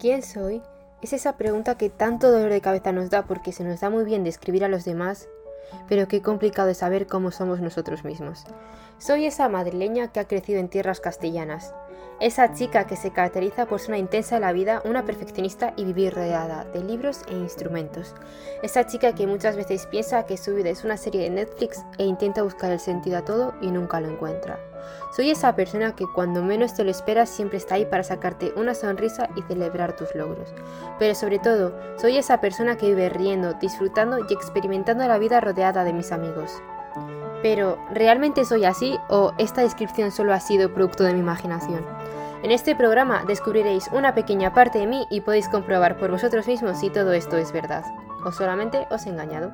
¿Quién soy? Es esa pregunta que tanto dolor de cabeza nos da porque se nos da muy bien describir a los demás, pero qué complicado es saber cómo somos nosotros mismos. Soy esa madrileña que ha crecido en tierras castellanas, esa chica que se caracteriza por ser una intensa de la vida, una perfeccionista y vivir rodeada de libros e instrumentos. Esa chica que muchas veces piensa que su vida es una serie de Netflix e intenta buscar el sentido a todo y nunca lo encuentra. Soy esa persona que cuando menos te lo esperas siempre está ahí para sacarte una sonrisa y celebrar tus logros. Pero sobre todo, soy esa persona que vive riendo, disfrutando y experimentando la vida rodeada de mis amigos. Pero, ¿realmente soy así o esta descripción solo ha sido producto de mi imaginación? En este programa descubriréis una pequeña parte de mí y podéis comprobar por vosotros mismos si todo esto es verdad, o solamente os he engañado.